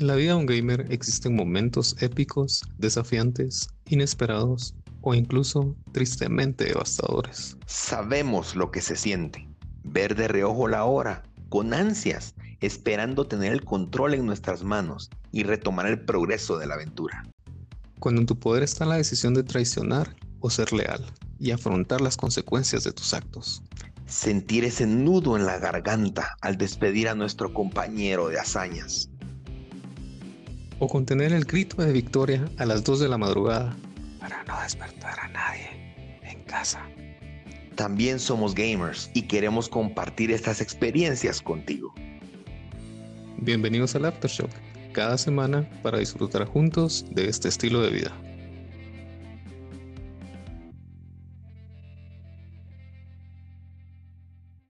En la vida de un gamer existen momentos épicos, desafiantes, inesperados o incluso tristemente devastadores. Sabemos lo que se siente, ver de reojo la hora, con ansias, esperando tener el control en nuestras manos y retomar el progreso de la aventura. Cuando en tu poder está la decisión de traicionar o ser leal y afrontar las consecuencias de tus actos. Sentir ese nudo en la garganta al despedir a nuestro compañero de hazañas. O contener el grito de victoria a las 2 de la madrugada para no despertar a nadie en casa. También somos gamers y queremos compartir estas experiencias contigo. Bienvenidos al Aftershock, cada semana para disfrutar juntos de este estilo de vida.